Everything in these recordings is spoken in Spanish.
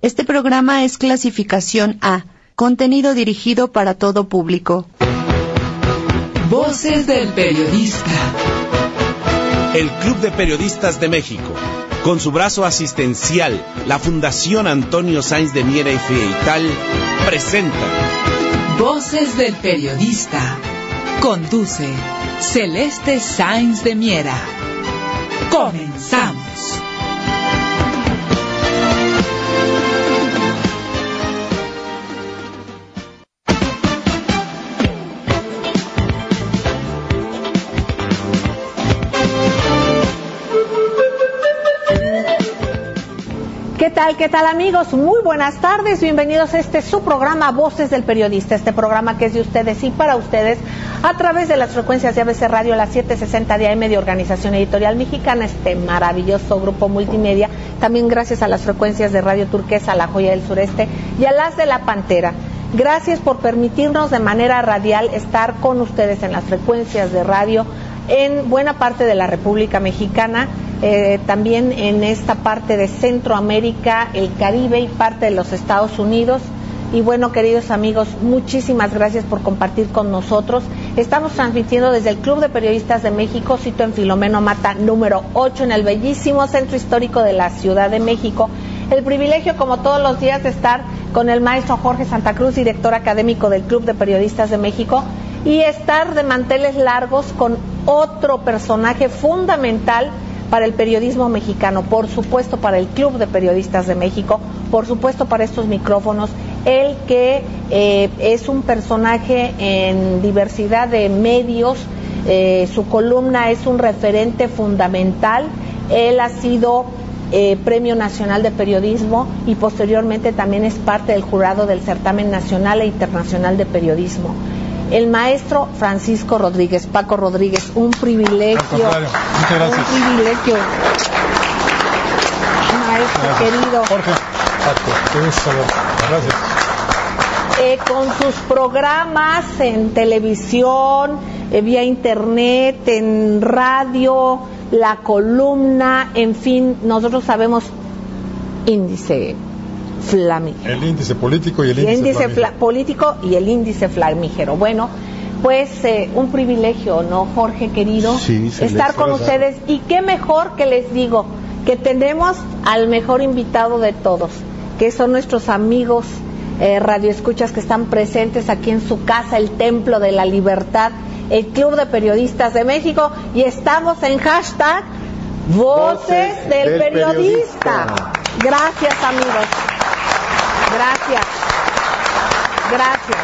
Este programa es clasificación A, contenido dirigido para todo público. Voces del periodista. El Club de Periodistas de México, con su brazo asistencial, la Fundación Antonio Sáenz de Miera y Feital, presenta Voces del periodista. Conduce Celeste Sáenz de Miera. Comenzamos. ¿Qué tal, qué tal amigos? Muy buenas tardes, bienvenidos a este su programa Voces del Periodista, este programa que es de ustedes y para ustedes a través de las frecuencias de ABC Radio, las 760 de AM de Organización Editorial Mexicana, este maravilloso grupo multimedia, también gracias a las frecuencias de Radio Turquesa, La Joya del Sureste y a las de La Pantera. Gracias por permitirnos de manera radial estar con ustedes en las frecuencias de radio en buena parte de la República Mexicana, eh, también en esta parte de Centroamérica, el Caribe y parte de los Estados Unidos. Y bueno, queridos amigos, muchísimas gracias por compartir con nosotros. Estamos transmitiendo desde el Club de Periodistas de México, sito en Filomeno Mata número 8, en el bellísimo centro histórico de la Ciudad de México. El privilegio, como todos los días, de estar con el maestro Jorge Santa Cruz, director académico del Club de Periodistas de México, y estar de manteles largos con otro personaje fundamental para el periodismo mexicano, por supuesto para el Club de Periodistas de México, por supuesto para estos micrófonos, el que eh, es un personaje en diversidad de medios, eh, su columna es un referente fundamental, él ha sido eh, Premio Nacional de Periodismo y posteriormente también es parte del jurado del certamen nacional e internacional de periodismo el maestro Francisco Rodríguez, Paco Rodríguez, un privilegio, un privilegio. Maestro querido. Jorge, Paco, gusto Gracias. Eh, con sus programas en televisión, eh, vía internet, en radio, la columna, en fin, nosotros sabemos índice flamígero. El índice político y el, índice, político y el índice flamígero. Bueno, pues eh, un privilegio, ¿no, Jorge querido? estar con ustedes y qué mejor que les digo que tenemos al mejor invitado de todos, que son nuestros amigos eh, radioescuchas que están presentes aquí en su casa, el Templo de la Libertad, el Club de Periodistas de México y estamos en hashtag Voces, del, periodista. Gracias amigos. Gracias. Gracias.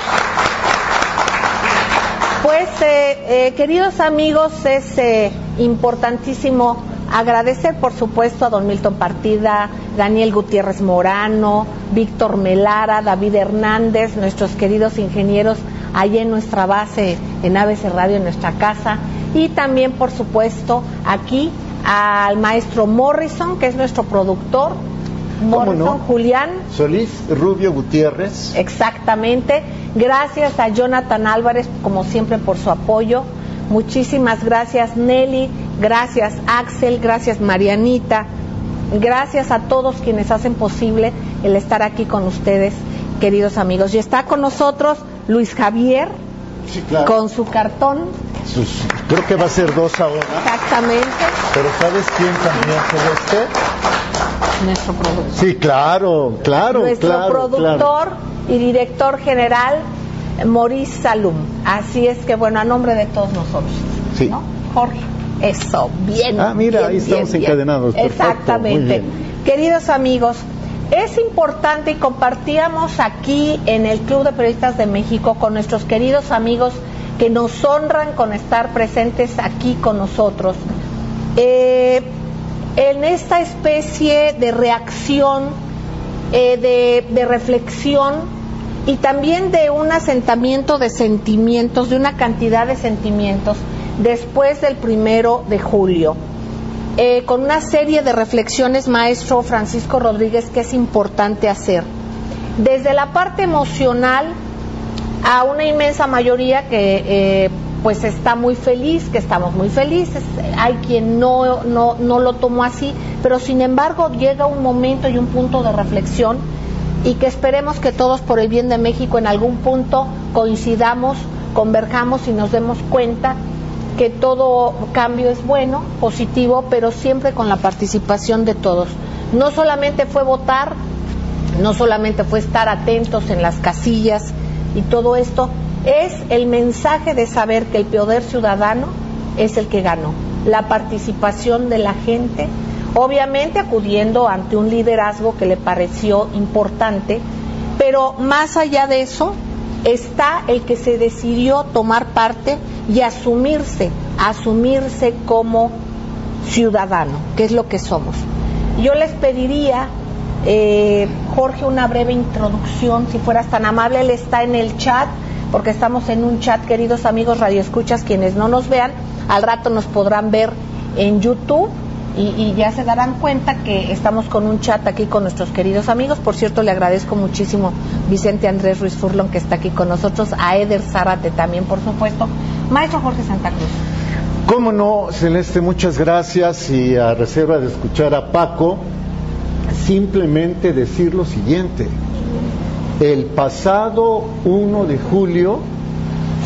Pues, eh, eh, queridos amigos, es eh, importantísimo agradecer, por supuesto, a don Milton Partida, Daniel Gutiérrez Morano, Víctor Melara, David Hernández, nuestros queridos ingenieros allí en nuestra base en ABC Radio, en nuestra casa, y también, por supuesto, aquí al maestro Morrison, que es nuestro productor, Morrison, Julián Solís Rubio Gutiérrez. Exactamente. Gracias a Jonathan Álvarez, como siempre, por su apoyo. Muchísimas gracias, Nelly. Gracias, Axel. Gracias, Marianita. Gracias a todos quienes hacen posible el estar aquí con ustedes, queridos amigos. Y está con nosotros Luis Javier, con su cartón. Creo que va a ser dos ahora. Exactamente. Pero ¿sabes quién también fue este? nuestro productor. Sí, claro, claro. Nuestro productor y director general, Maurice Salum. Así es que, bueno, a nombre de todos nosotros. Sí. ¿no? Jorge, eso, bien. Ah, mira, ahí estamos encadenados. Exactamente. Queridos amigos, es importante y compartíamos aquí en el Club de Periodistas de México con nuestros queridos amigos que nos honran con estar presentes aquí con nosotros. Eh, en esta especie de reacción eh, de, reflexión y también de un asentamiento de sentimientos, de una cantidad de sentimientos después del primero de julio. Eh, con una serie de reflexiones, maestro Francisco Rodríguez, que es importante hacer. Desde la parte emocional, a una inmensa mayoría que eh, pues está muy feliz, que estamos muy felices, hay quien no, no, no lo tomó así, pero sin embargo llega un momento y un punto de reflexión y que esperemos que todos por el bien de México en algún punto coincidamos, converjamos y nos demos cuenta que todo cambio es bueno, positivo, pero siempre con la participación de todos. No solamente fue votar, no solamente fue estar atentos en las casillas y todo esto, es el mensaje de saber que el poder ciudadano es el que ganó, la participación de la gente, obviamente acudiendo ante un liderazgo que le pareció importante, pero más allá de eso está el que se decidió tomar parte y asumirse, asumirse como ciudadano, que es lo que somos. Yo les pediría, eh, Jorge, una breve introducción, si fueras tan amable, él está en el chat, porque estamos en un chat, queridos amigos radioescuchas, quienes no nos vean, al rato nos podrán ver en YouTube y, ya se darán cuenta que estamos con un chat aquí con nuestros queridos amigos. Por cierto, le agradezco muchísimo Vicente Andrés Ruiz Furlon que está aquí con nosotros, a Eder Zárate también, por supuesto. Maestro Jorge Santa Cruz. Cómo no, Celeste, muchas gracias y a reserva de escuchar a Paco, simplemente decir lo siguiente. El pasado 1 de julio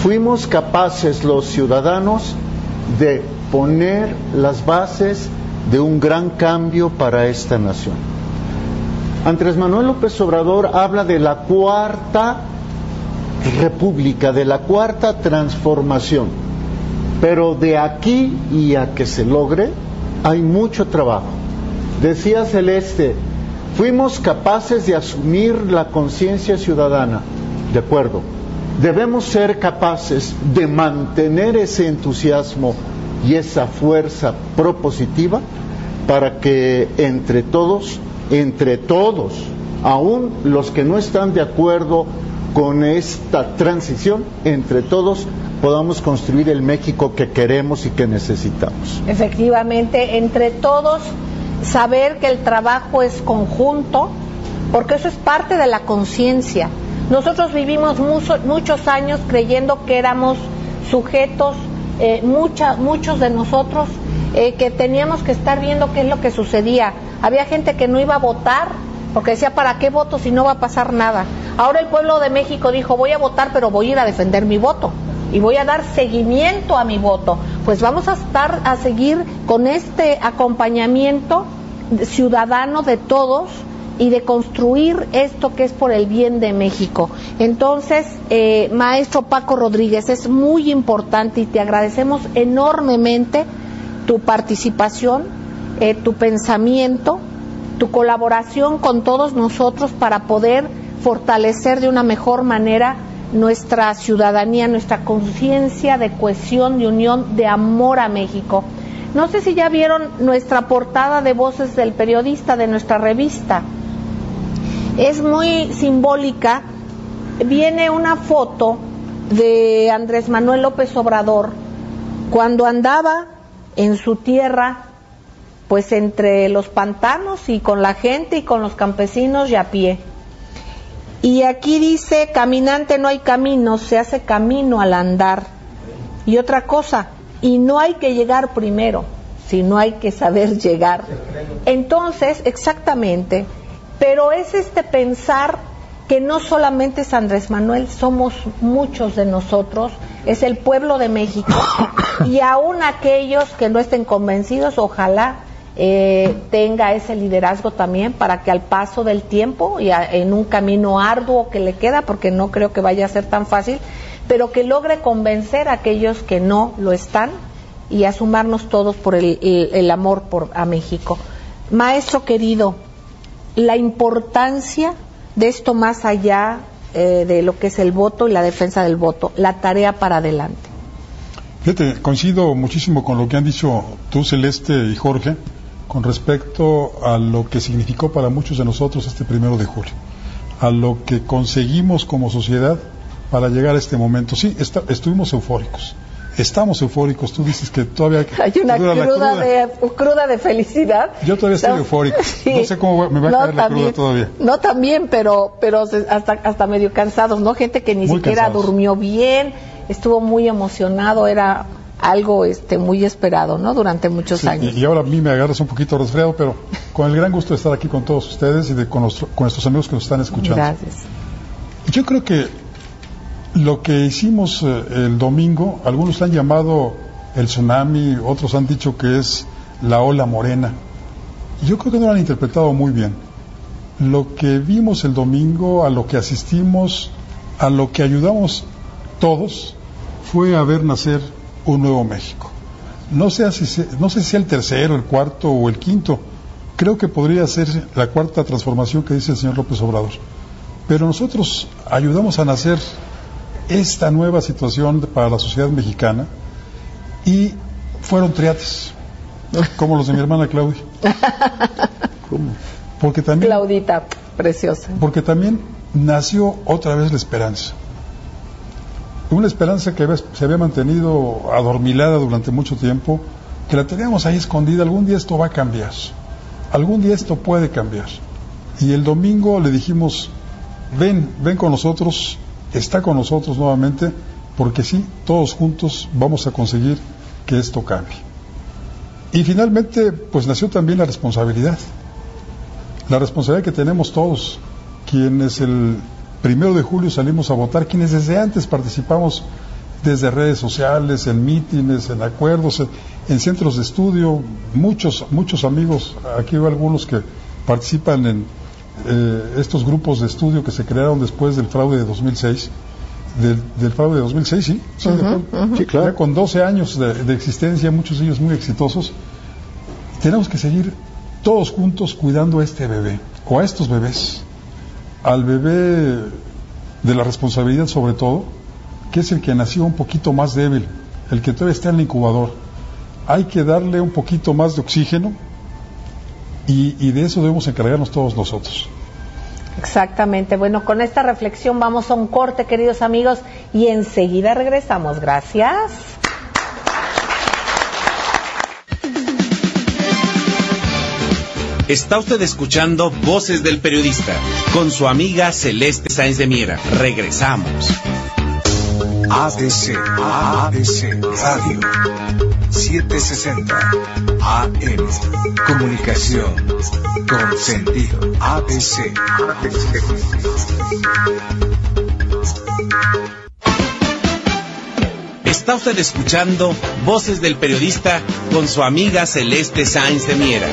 fuimos capaces los ciudadanos de poner las bases de un gran cambio para esta nación. Andrés Manuel López Obrador habla de la cuarta república, de la cuarta transformación, pero de aquí y a que se logre hay mucho trabajo. Decía Celeste, fuimos capaces de asumir la conciencia ciudadana, de acuerdo, debemos ser capaces de mantener ese entusiasmo y esa fuerza propositiva para que entre todos, entre todos, aún los que no están de acuerdo con esta transición, entre todos podamos construir el México que queremos y que necesitamos. Efectivamente, entre todos, saber que el trabajo es conjunto, porque eso es parte de la conciencia. Nosotros vivimos muchos años creyendo que éramos sujetos eh, muchos de nosotros eh, que teníamos que estar viendo qué es lo que sucedía. Había gente que no iba a votar porque decía, ¿para qué voto si no va a pasar nada? Ahora el pueblo de México dijo, voy a votar, pero voy a ir a defender mi voto y voy a dar seguimiento a mi voto. Pues vamos a estar a seguir con este acompañamiento ciudadano de todos y de construir esto que es por el bien de México. Entonces, eh, maestro Paco Rodríguez, es muy importante y te agradecemos enormemente tu participación, eh, tu pensamiento, tu colaboración con todos nosotros para poder fortalecer de una mejor manera nuestra ciudadanía, nuestra conciencia de cohesión, de unión, de amor a México. No sé si ya vieron nuestra portada de Voces del Periodista de nuestra revista es muy simbólica. Viene una foto de Andrés Manuel López Obrador cuando andaba en su tierra, pues entre los pantanos y con la gente y con los campesinos y a pie. Y aquí dice, caminante no hay camino, se hace camino al andar. Y otra cosa, y no hay que llegar primero, sino hay que saber llegar. Entonces, exactamente, pero es este pensar que no solamente es Andrés Manuel, somos muchos de nosotros, es el pueblo de México y aún aquellos que no estén convencidos, ojalá eh, tenga ese liderazgo también para que al paso del tiempo y en un camino arduo que le queda, porque no creo que vaya a ser tan fácil, pero que logre convencer a aquellos que no lo están y asumarnos todos por el, amor por, a México. Maestro querido, la importancia de esto más allá eh, de lo que es el voto y la defensa del voto, la tarea para adelante. Fíjate, coincido muchísimo con lo que han dicho tú, Celeste y Jorge. Con respecto a lo que significó para muchos de nosotros este primero de julio, a lo que conseguimos como sociedad para llegar a este momento. Sí, estuvimos eufóricos, estamos eufóricos. Tú dices que todavía hay una cruda, De, cruda de felicidad. Yo todavía estoy eufórico. No sé cómo me va a caer la cruda todavía. No, también, pero, pero hasta, hasta medio cansados, ¿no? Gente que ni siquiera durmió bien, estuvo muy emocionado, era algo este muy esperado, ¿no? Durante muchos años. Y, ahora a mí me agarras un poquito resfriado, pero con el gran gusto de estar aquí con todos ustedes y de, con, con nuestros amigos que nos están escuchando. Gracias. Yo creo que lo que hicimos eh, el domingo, algunos han llamado el tsunami, otros han dicho que es la ola morena. Yo creo que no lo han interpretado muy bien. Lo que vimos el domingo, a lo que asistimos, a lo que ayudamos todos, fue a ver nacer un nuevo México. No sé, si, no sé si sea el tercero, el cuarto o el quinto. Creo que podría ser la cuarta transformación que dice el señor López Obrador. Pero nosotros ayudamos a nacer esta nueva situación para la sociedad mexicana y fueron triates, como los de mi hermana Claudia. Porque también, Claudita, preciosa. Porque también nació otra vez la esperanza. Una esperanza que se había mantenido adormilada durante mucho tiempo, que la teníamos ahí escondida. Algún día esto va a cambiar. Algún día esto puede cambiar. Y el domingo le dijimos, ven, ven con nosotros, está con nosotros nuevamente, porque sí, todos juntos vamos a conseguir que esto cambie. Y finalmente, pues nació también la responsabilidad. La responsabilidad que tenemos todos, quienes el primero de julio salimos a votar, quienes desde antes participamos desde redes sociales, en mítines, en acuerdos, en, centros de estudio, muchos, muchos amigos, aquí veo algunos que participan en, eh, estos grupos de estudio que se crearon después del fraude de 2006. Del, fraude de 2006, sí, sí, claro. Ya con 12 años de, existencia, muchos de ellos muy exitosos, tenemos que seguir todos juntos cuidando a este bebé, o a estos bebés, al bebé de la responsabilidad sobre todo, que es el que nació un poquito más débil, el que todavía está en el incubador. Hay que darle un poquito más de oxígeno, y, de eso debemos encargarnos todos nosotros. Exactamente. Bueno, con esta reflexión vamos a un corte, queridos amigos, y enseguida regresamos. Gracias. Está usted escuchando Voces del Periodista con su amiga Celeste Sáenz de Miera. Regresamos. ADC, ADC Radio 760 AM. Comunicación con sentido. ABC. Está usted escuchando Voces del Periodista con su amiga Celeste Sáenz de Miera.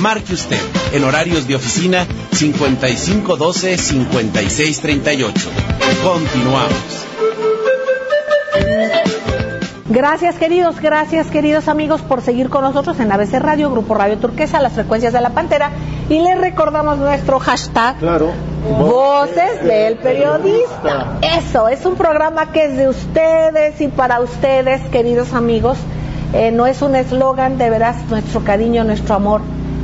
Marque usted en horarios de oficina 5512-5638. Continuamos. Gracias queridos, gracias queridos amigos por seguir con nosotros en ABC Radio, Grupo Radio Turquesa, las frecuencias de la Pantera y les recordamos nuestro hashtag claro. Voces del Periodista. Eso, es un programa que es de ustedes y para ustedes, queridos amigos. Eh, no es un eslogan, de veras nuestro cariño, nuestro amor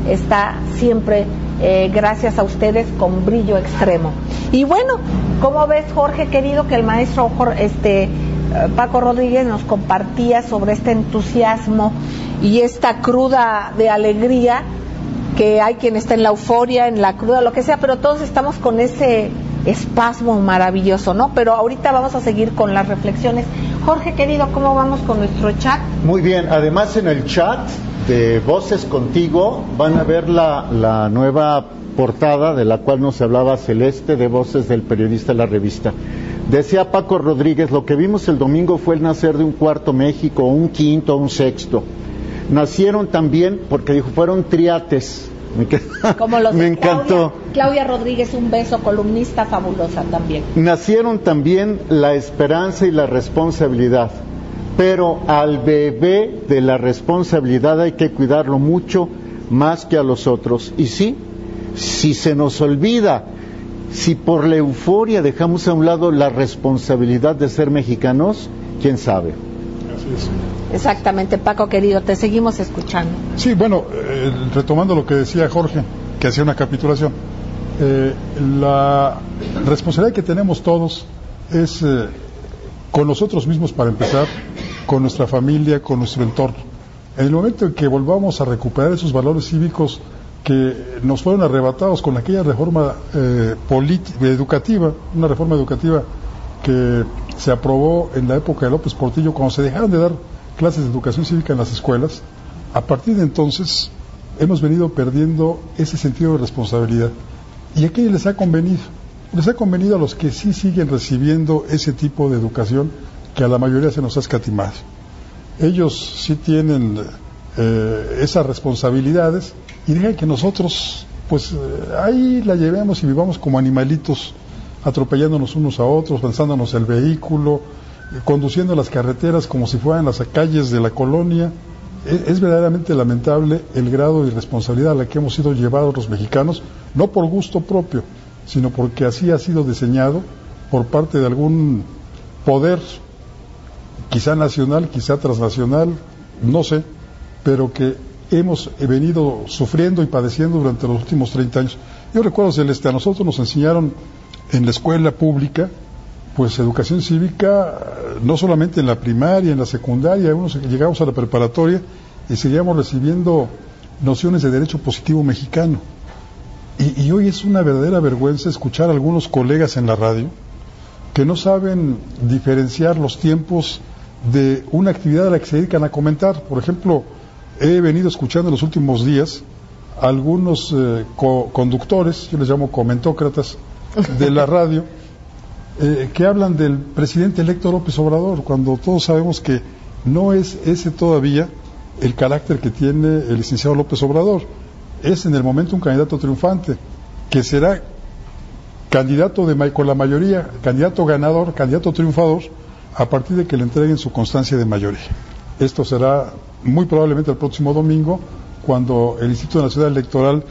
está siempre eh, gracias a ustedes con brillo extremo. Y bueno, ¿cómo ves Jorge querido que el maestro este eh, Paco Rodríguez nos compartía sobre este entusiasmo y esta cruda de alegría que hay quien está en la euforia, en la cruda, lo que sea, pero todos estamos con ese espasmo maravilloso, ¿no? Pero ahorita vamos a seguir con las reflexiones. Jorge, querido, ¿cómo vamos con nuestro chat? Muy bien, además en el chat de Voces Contigo van a ver la, nueva portada de la cual nos hablaba Celeste de Voces del periodista de la revista. Decía Paco Rodríguez, lo que vimos el domingo fue el nacer de un cuarto México, un quinto, un sexto. Nacieron también, porque dijo, fueron triates. Me, Como los me encantó. Claudia, Rodríguez, un beso, columnista fabulosa también. Nacieron también la esperanza y la responsabilidad. Pero al bebé de la responsabilidad hay que cuidarlo mucho más que a los otros. Y sí, si se nos olvida si por la euforia dejamos a un lado la responsabilidad de ser mexicanos, quién sabe. Exactamente, Paco querido, te seguimos escuchando. Sí, bueno, eh, retomando lo que decía Jorge, que hacía una capitulación, eh, la responsabilidad que tenemos todos es eh, con nosotros mismos para empezar, con nuestra familia, con nuestro entorno. En el momento en que volvamos a recuperar esos valores cívicos que nos fueron arrebatados con aquella reforma educativa, una reforma educativa que se aprobó en la época de López Portillo, cuando se dejaron de dar clases de educación cívica en las escuelas, a partir de entonces hemos venido perdiendo ese sentido de responsabilidad. ¿Y a qué les ha convenido? Les ha convenido a los que sí siguen recibiendo ese tipo de educación que a la mayoría se nos ha escatimado. Ellos sí tienen eh, esas responsabilidades y dejan que nosotros, pues eh, ahí la llevemos y vivamos como animalitos, atropellándonos unos a otros, lanzándonos el vehículo, eh, conduciendo las carreteras como si fueran las calles de la colonia. Es, es, verdaderamente lamentable el grado de irresponsabilidad a la que hemos sido llevados los mexicanos, no por gusto propio, sino porque así ha sido diseñado por parte de algún poder, quizá nacional, quizá transnacional, no sé, pero que hemos venido sufriendo y padeciendo durante los últimos 30 años. Yo recuerdo, Celeste, a nosotros nos enseñaron en la escuela pública, pues educación cívica, no solamente en la primaria, en la secundaria, llegamos a la preparatoria y seguíamos recibiendo nociones de derecho positivo mexicano. Y, hoy es una verdadera vergüenza escuchar a algunos colegas en la radio que no saben diferenciar los tiempos de una actividad a la que se dedican a comentar. Por ejemplo, he venido escuchando en los últimos días algunos eh, co conductores, yo les llamo comentócratas, de la radio, eh, que hablan del presidente electo López Obrador, cuando todos sabemos que no es ese todavía el carácter que tiene el licenciado López Obrador. Es en el momento un candidato triunfante, que será candidato de, con la mayoría, candidato ganador, candidato triunfador, a partir de que le entreguen su constancia de mayoría. Esto será muy probablemente el próximo domingo, cuando el Instituto Nacional Electoral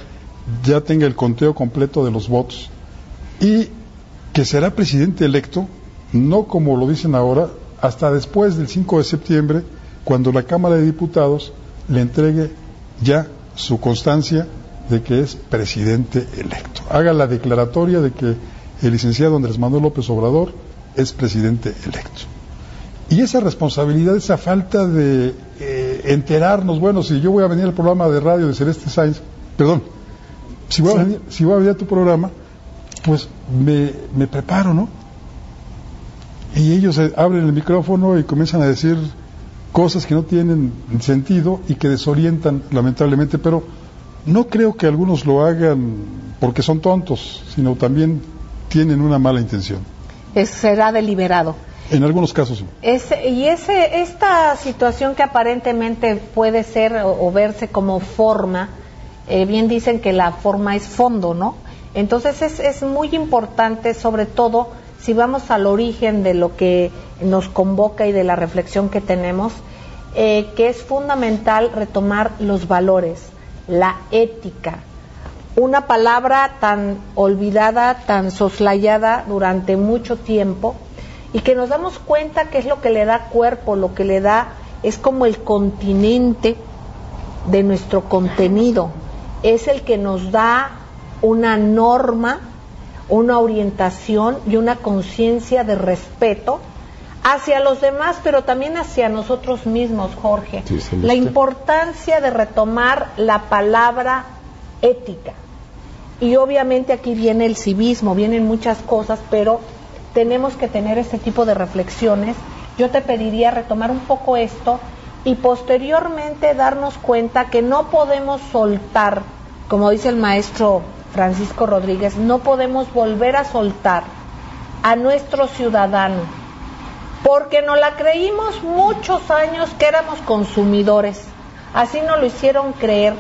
ya tenga el conteo completo de los votos y que será presidente electo, no como lo dicen ahora, hasta después del 5 de septiembre, cuando la Cámara de Diputados le entregue ya su constancia de que es presidente electo. Haga la declaratoria de que el licenciado Andrés Manuel López Obrador es presidente electo. Y esa responsabilidad, esa falta de eh, enterarnos, bueno, si yo voy a venir al programa de radio de Celeste Sainz, perdón, si voy, a, venir, si voy a venir a tu programa, pues me, me preparo, ¿no? Y ellos abren el micrófono y comienzan a decir cosas que no tienen sentido y que desorientan lamentablemente, pero no creo que algunos lo hagan porque son tontos, sino también tienen una mala intención. Será deliberado. En algunos casos sí. Ese, y ese, esta situación que aparentemente puede ser o, o verse como forma, eh, bien dicen que la forma es fondo, ¿no? Entonces es, es muy importante, sobre todo, si vamos al origen de lo que nos convoca y de la reflexión que tenemos, eh, que es fundamental retomar los valores, la ética, una palabra tan olvidada, tan soslayada durante mucho tiempo y que nos damos cuenta que es lo que le da cuerpo, lo que le da, es como el continente de nuestro contenido, es el que nos da una norma, una orientación y una conciencia de respeto hacia los demás, pero también hacia nosotros mismos, Jorge. Sí, la importancia de retomar la palabra ética. Y obviamente aquí viene el civismo, vienen muchas cosas, pero tenemos que tener este tipo de reflexiones. Yo te pediría retomar un poco esto y posteriormente darnos cuenta que no podemos soltar, como dice el maestro Francisco Rodríguez, no podemos volver a soltar a nuestro ciudadano, porque nos la creímos muchos años que éramos consumidores, así nos lo hicieron creer.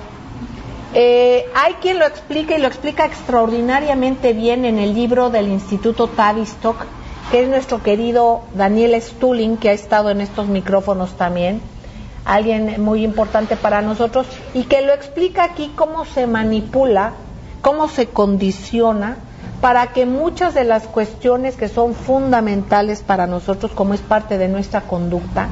Eh, hay quien lo explica y lo explica extraordinariamente bien en el libro del Instituto Tavistock, que es nuestro querido Daniel Stulin, que ha estado en estos micrófonos también, alguien muy importante para nosotros, y que lo explica aquí cómo se manipula, cómo se condiciona para que muchas de las cuestiones que son fundamentales para nosotros, como es parte de nuestra conducta,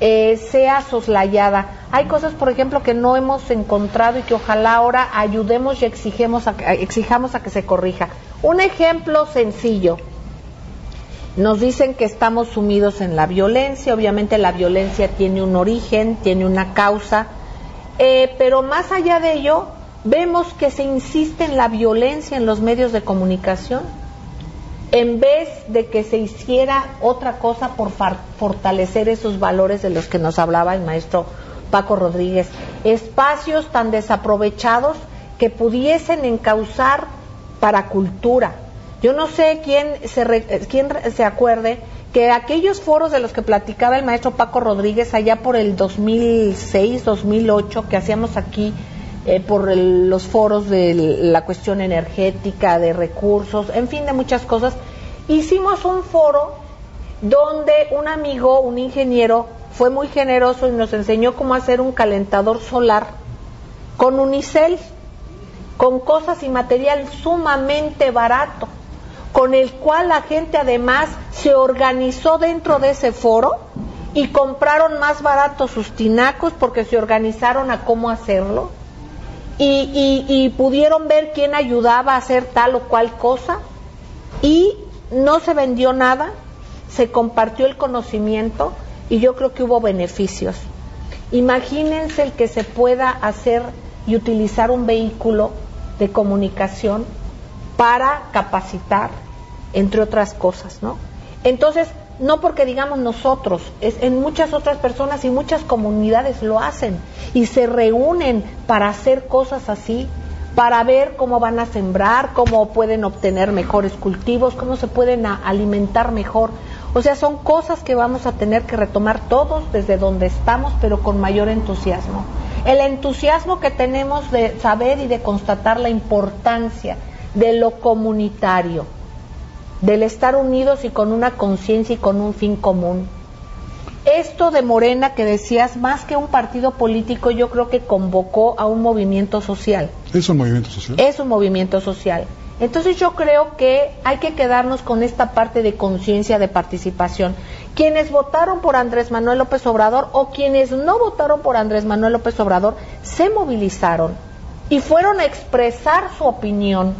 eh, sea soslayada. Hay cosas, por ejemplo, que no hemos encontrado y que ojalá ahora ayudemos y exigemos a, exijamos a que se corrija. Un ejemplo sencillo. Nos dicen que estamos sumidos en la violencia, obviamente la violencia tiene un origen, tiene una causa, eh, pero más allá de ello, vemos que se insiste en la violencia en los medios de comunicación en vez de que se hiciera otra cosa por fortalecer esos valores de los que nos hablaba el maestro Paco Rodríguez, espacios tan desaprovechados que pudiesen encauzar para cultura. Yo no sé quién se, quién se acuerde que aquellos foros de los que platicaba el maestro Paco Rodríguez allá por el 2006, 2008, que hacíamos aquí eh, por los foros de la cuestión energética, de recursos, en fin, de muchas cosas. Hicimos un foro donde un amigo, un ingeniero, fue muy generoso y nos enseñó cómo hacer un calentador solar con unicel, con cosas y material sumamente barato, con el cual la gente además se organizó dentro de ese foro y compraron más barato sus tinacos porque se organizaron a cómo hacerlo y, pudieron ver quién ayudaba a hacer tal o cual cosa y no se vendió nada, se compartió el conocimiento y yo creo que hubo beneficios. Imagínense el que se pueda hacer y utilizar un vehículo de comunicación para capacitar, entre otras cosas, ¿no? Entonces, no porque digamos nosotros, es en muchas otras personas y muchas comunidades lo hacen y se reúnen para hacer cosas así, para ver cómo van a sembrar, cómo pueden obtener mejores cultivos, cómo se pueden alimentar mejor. O sea, son cosas que vamos a tener que retomar todos desde donde estamos, pero con mayor entusiasmo. El entusiasmo que tenemos de saber y de constatar la importancia de lo comunitario, del estar unidos y con una conciencia y con un fin común. Esto de Morena que decías, más que un partido político, yo creo que convocó a un movimiento social. ¿Es un movimiento social? Es un movimiento social. Entonces yo creo que hay que quedarnos con esta parte de conciencia de participación. Quienes votaron por Andrés Manuel López Obrador o quienes no votaron por Andrés Manuel López Obrador se movilizaron y fueron a expresar su opinión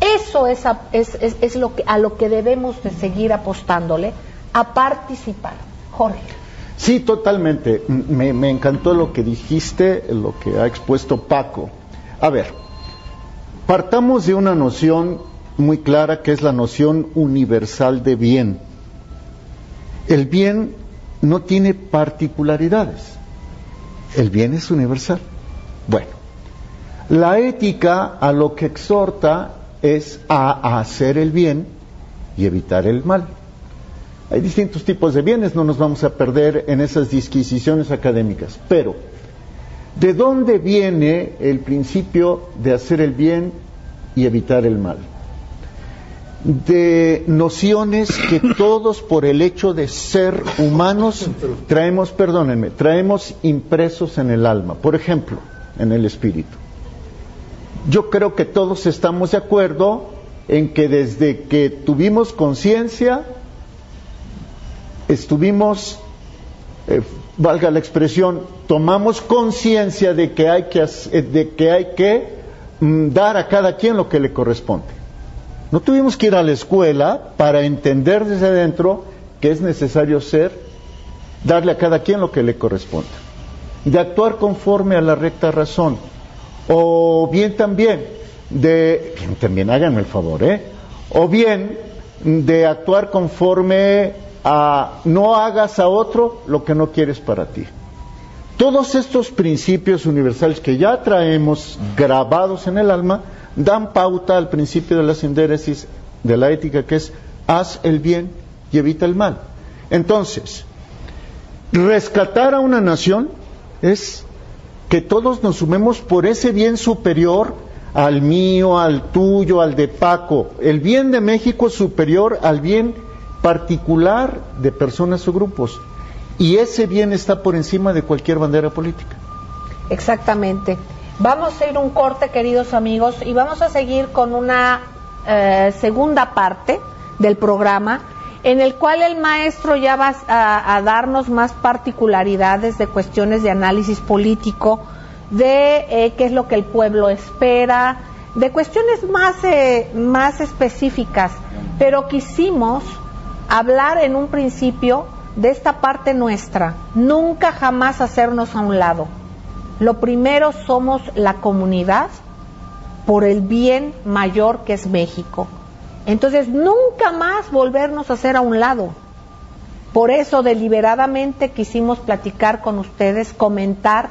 eso es a, es, lo que, a lo que debemos de seguir apostándole, a participar. Jorge. Sí, totalmente. Me, me encantó lo que dijiste, lo que ha expuesto Paco. A ver, partamos de una noción muy clara que es la noción universal de bien. El bien no tiene particularidades. El bien es universal. Bueno, la ética a lo que exhorta es a hacer el bien y evitar el mal. Hay distintos tipos de bienes, no nos vamos a perder en esas disquisiciones académicas, pero ¿de dónde viene el principio de hacer el bien y evitar el mal? De nociones que todos por el hecho de ser humanos traemos, perdónenme, traemos impresos en el alma, por ejemplo, en el espíritu yo creo que todos estamos de acuerdo en que desde que tuvimos conciencia, estuvimos, eh, valga la expresión, tomamos conciencia de que hay que, eh, de que, hay que mm, dar a cada quien lo que le corresponde. No tuvimos que ir a la escuela para entender desde adentro que es necesario ser, darle a cada quien lo que le corresponde, de actuar conforme a la recta razón o bien también de, también háganme el favor, ¿eh? O bien de actuar conforme a no hagas a otro lo que no quieres para ti. Todos estos principios universales que ya traemos grabados en el alma dan pauta al principio de la sindéresis de la ética que es haz el bien y evita el mal. Entonces, rescatar a una nación es que todos nos sumemos por ese bien superior al mío, al tuyo, al de Paco. El bien de México es superior al bien particular de personas o grupos. Y ese bien está por encima de cualquier bandera política. Exactamente. Vamos a ir un corte, queridos amigos, y vamos a seguir con una eh, segunda parte del programa en el cual el maestro ya va a, darnos más particularidades de cuestiones de análisis político, de eh, qué es lo que el pueblo espera, de cuestiones más, eh, más específicas, pero quisimos hablar en un principio de esta parte nuestra, nunca jamás hacernos a un lado. Lo primero somos la comunidad por el bien mayor que es México. Entonces, nunca más volvernos a hacer a un lado. Por eso deliberadamente quisimos platicar con ustedes, comentar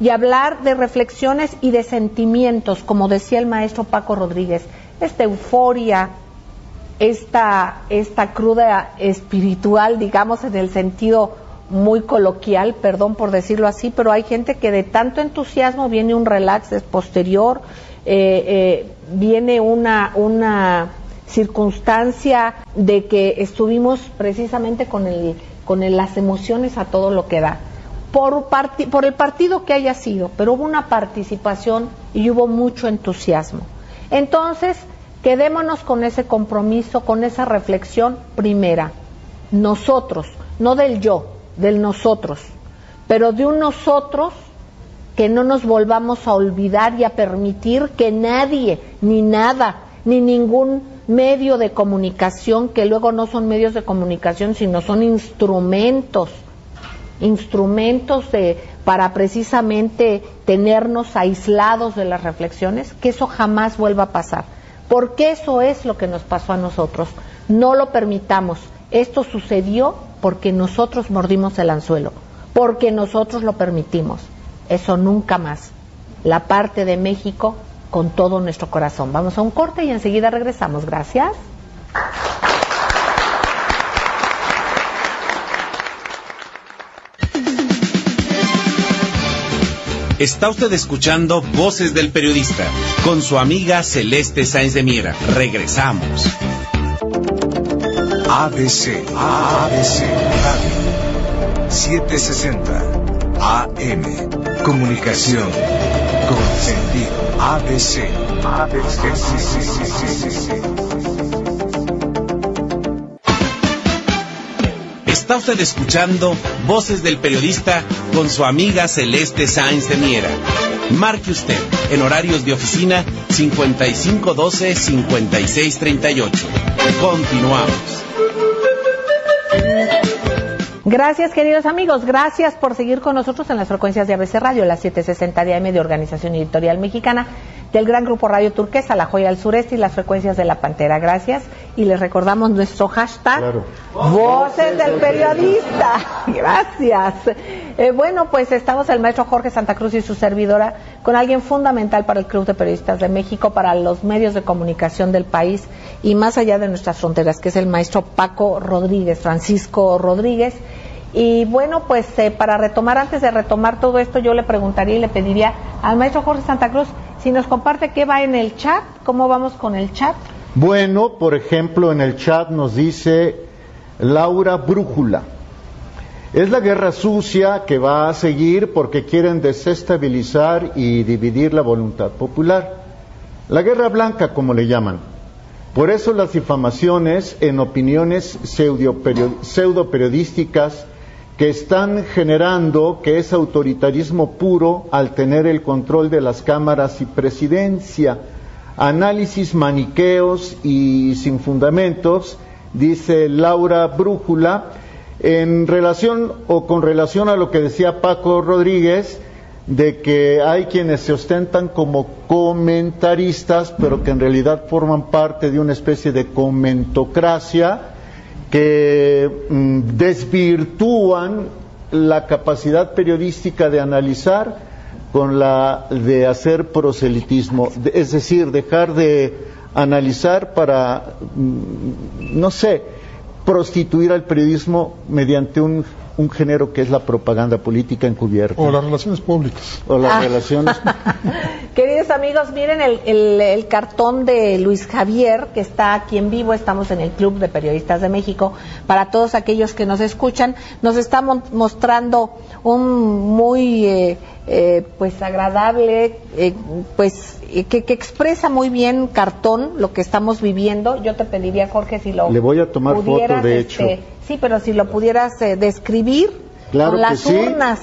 y hablar de reflexiones y de sentimientos, como decía el maestro Paco Rodríguez, esta euforia, esta, esta cruda espiritual, digamos, en el sentido muy coloquial, perdón por decirlo así, pero hay gente que de tanto entusiasmo viene un relax posterior, eh, eh, viene una, una circunstancia de que estuvimos precisamente con, el, con las emociones a todo lo que da. Por, por el partido que haya sido, pero hubo una participación y hubo mucho entusiasmo. Entonces, quedémonos con ese compromiso, con esa reflexión primera. Nosotros, no del yo, del nosotros, pero de un nosotros que no nos volvamos a olvidar y a permitir que nadie, ni nada, ni ningún medio de comunicación, que luego no son medios de comunicación, sino son instrumentos, instrumentos de, para precisamente tenernos aislados de las reflexiones, que eso jamás vuelva a pasar. Porque eso es lo que nos pasó a nosotros. No lo permitamos. Esto sucedió porque nosotros mordimos el anzuelo, porque nosotros lo permitimos. Eso nunca más. La parte de México con todo nuestro corazón. Vamos a un corte y enseguida regresamos. Gracias. Está usted escuchando Voces del Periodista con su amiga Celeste Sáenz de Miera. Regresamos. ABC, ABC Radio 760 AM Comunicación con sentido. ABC. Está usted escuchando Voces del Periodista con su amiga Celeste Sáenz de Miera. Marque usted en horarios de oficina 5512-5638. Continuamos. Gracias, queridos amigos. Gracias por seguir con nosotros en las frecuencias de ABC Radio, la 760 de AM de Organización Editorial Mexicana, del Gran Grupo Radio Turquesa, La Joya del Sureste y las frecuencias de La Pantera. Gracias. Y les recordamos nuestro hashtag Voces del Periodista. Gracias. Eh, bueno, pues estamos el maestro Jorge Santa Cruz y su servidora con alguien fundamental para el Club de Periodistas de México, para los medios de comunicación del país y más allá de nuestras fronteras, que es el maestro Paco Rodríguez, Francisco Rodríguez y bueno, pues eh, para retomar, antes de retomar todo esto, yo le preguntaría y le pediría al maestro Jorge Santa Cruz si nos comparte qué va en el chat, cómo vamos con el chat. Bueno, por ejemplo, en el chat nos dice Laura Brújula. Es la guerra sucia que va a seguir porque quieren desestabilizar y dividir la voluntad popular. La guerra blanca, como le llaman. Por eso las difamaciones en opiniones pseudo periodísticas que están generando que es autoritarismo puro al tener el control de las cámaras y presidencia, análisis maniqueos y sin fundamentos, dice Laura Brújula, en relación o con relación a lo que decía Paco Rodríguez, de que hay quienes se ostentan como comentaristas, pero que en realidad forman parte de una especie de comentocracia, que mm, desvirtúan la capacidad periodística de analizar con la de hacer proselitismo, es decir, dejar de analizar para, mm, no sé, prostituir al periodismo mediante un un género que es la propaganda política encubierta. O las relaciones públicas. O las Ah. relaciones. Queridos amigos, miren el, el- el cartón de Luis Javier, que está aquí en vivo, estamos en el Club de Periodistas de México. Para todos aquellos que nos escuchan, nos está mostrando un muy eh, eh, pues agradable, eh, pues eh, que, que expresa muy bien cartón lo que estamos viviendo. Yo te pediría, Jorge, si lo Le voy a tomar foto, de este, hecho. Sí, pero si lo pudieras eh, describir Claro con que las sí. urnas.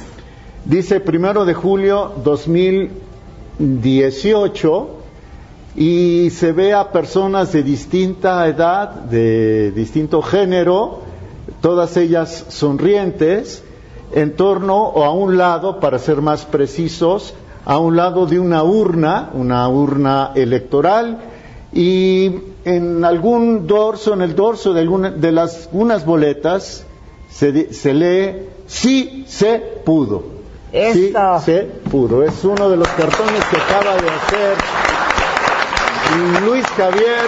Dice primero de julio 2018 y se ve a personas de distinta edad, de distinto género, todas ellas sonrientes, en torno o a un lado, para ser más precisos, a un lado de una urna, una urna electoral, y en algún dorso, en el dorso de, alguna, de las, unas boletas, se, se lee sí se pudo. Sí se pudo. Es uno de los cartones que acaba de hacer Luis Javier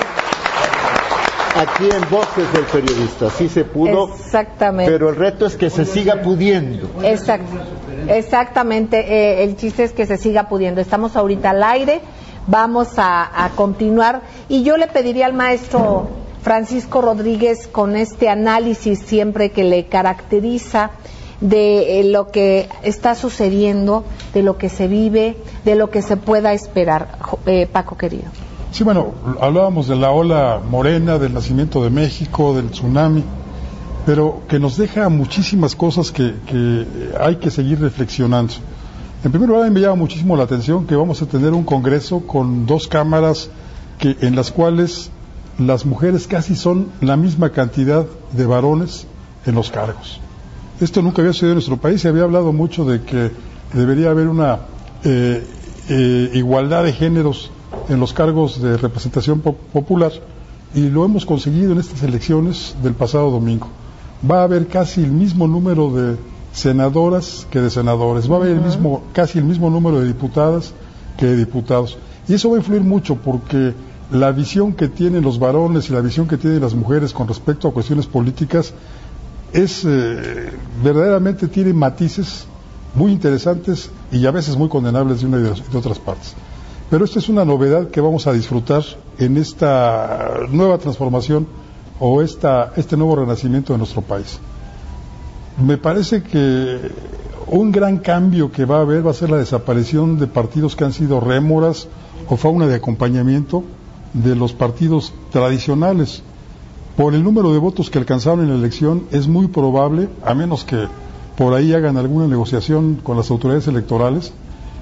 aquí en Voces del Periodista. Sí se pudo. Exactamente. Pero el reto es que se siga pudiendo. Exacto, exactamente. eh, el chiste es que se siga pudiendo. Estamos ahorita al aire, vamos a, continuar. Y yo le pediría al maestro Francisco Rodríguez, con este análisis siempre que le caracteriza de eh, lo que está sucediendo, de lo que se vive, de lo que se pueda esperar. Eh, Paco querido. Sí, bueno, hablábamos de la ola morena, del nacimiento de México, del tsunami, pero que nos deja muchísimas cosas que hay que seguir reflexionando. En primer lugar, a mí me llama muchísimo la atención que vamos a tener un congreso con dos cámaras que, en las cuales las mujeres casi son la misma cantidad de varones en los cargos. Esto nunca había sucedido en nuestro país. Se había hablado mucho de que debería haber una eh, eh, igualdad de géneros en los cargos de representación po- popular y lo hemos conseguido en estas elecciones del pasado domingo. Va a haber casi el mismo número de senadoras que de senadores. Va a haber el mismo, casi el mismo número de diputadas que de diputados. Y eso va a influir mucho porque la visión que tienen los varones y la visión que tienen las mujeres con respecto a cuestiones políticas es eh, verdaderamente tiene matices muy interesantes y a veces muy condenables de una y de, otras partes. Pero esta es una novedad que vamos a disfrutar en esta nueva transformación o esta, este nuevo renacimiento de nuestro país. Me parece que un gran cambio que va a haber va a ser la desaparición de partidos que han sido rémoras o fauna de acompañamiento de los partidos tradicionales. Por el número de votos que alcanzaron en la elección, es muy probable, a menos que por ahí hagan alguna negociación con las autoridades electorales,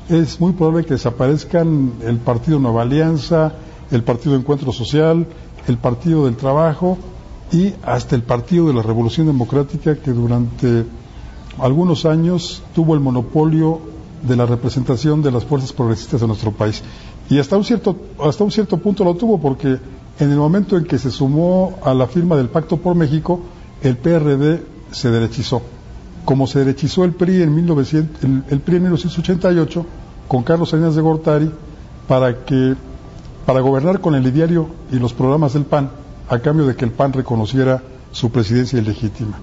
es muy probable que desaparezcan el Partido Nueva Alianza, el Partido Encuentro Social, el Partido del Trabajo y hasta el Partido de la Revolución Democrática que durante algunos años tuvo el monopolio de la representación de las fuerzas progresistas de nuestro país. Y hasta un cierto, hasta un cierto punto lo tuvo porque en el momento en que se sumó a la firma del Pacto por México, el PRD se derechizó. Como se derechizó el PRI en, 1900, el, el PRI en 1988 con Carlos Salinas de Gortari para que para gobernar con el ideario y los programas del PAN a cambio de que el PAN reconociera su presidencia ilegítima.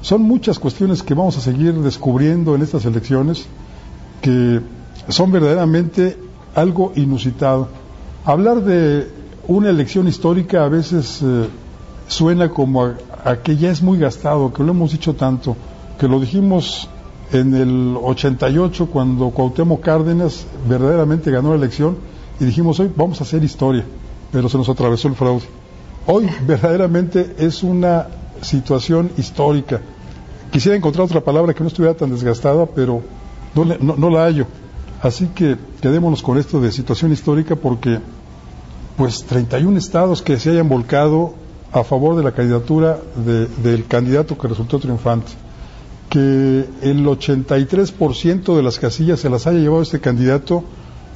Son muchas cuestiones que vamos a seguir descubriendo en estas elecciones que son verdaderamente algo inusitado. Hablar de una elección histórica a veces eh, suena como a, que ya es muy gastado, que lo hemos dicho tanto, que lo dijimos en el 88 cuando Cuauhtémoc Cárdenas verdaderamente ganó la elección y dijimos hoy vamos a hacer historia, pero se nos atravesó el fraude. Hoy verdaderamente es una situación histórica. Quisiera encontrar otra palabra que no estuviera tan desgastada, pero no, la hallo. Así que quedémonos con esto de situación histórica porque pues 31 estados que se hayan volcado a favor de la candidatura de, del candidato que resultó triunfante, que el 83% de las casillas se las haya llevado este candidato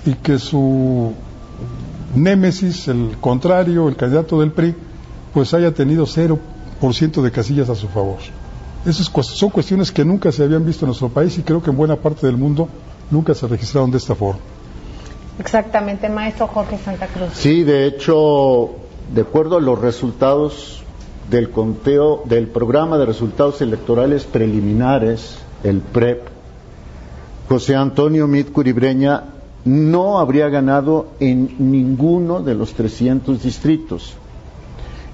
y que su némesis, el contrario, el candidato del PRI, pues haya tenido 0% de casillas a su favor. Esas son cuestiones que nunca se habían visto en nuestro país y creo que en buena parte del mundo nunca se registraron de esta forma. Exactamente, maestro Jorge Santa Cruz. Sí, de hecho, de acuerdo a los resultados del conteo del programa de resultados electorales preliminares, el PREP, José Antonio Mitcuribreña no habría ganado en ninguno de los 300 distritos.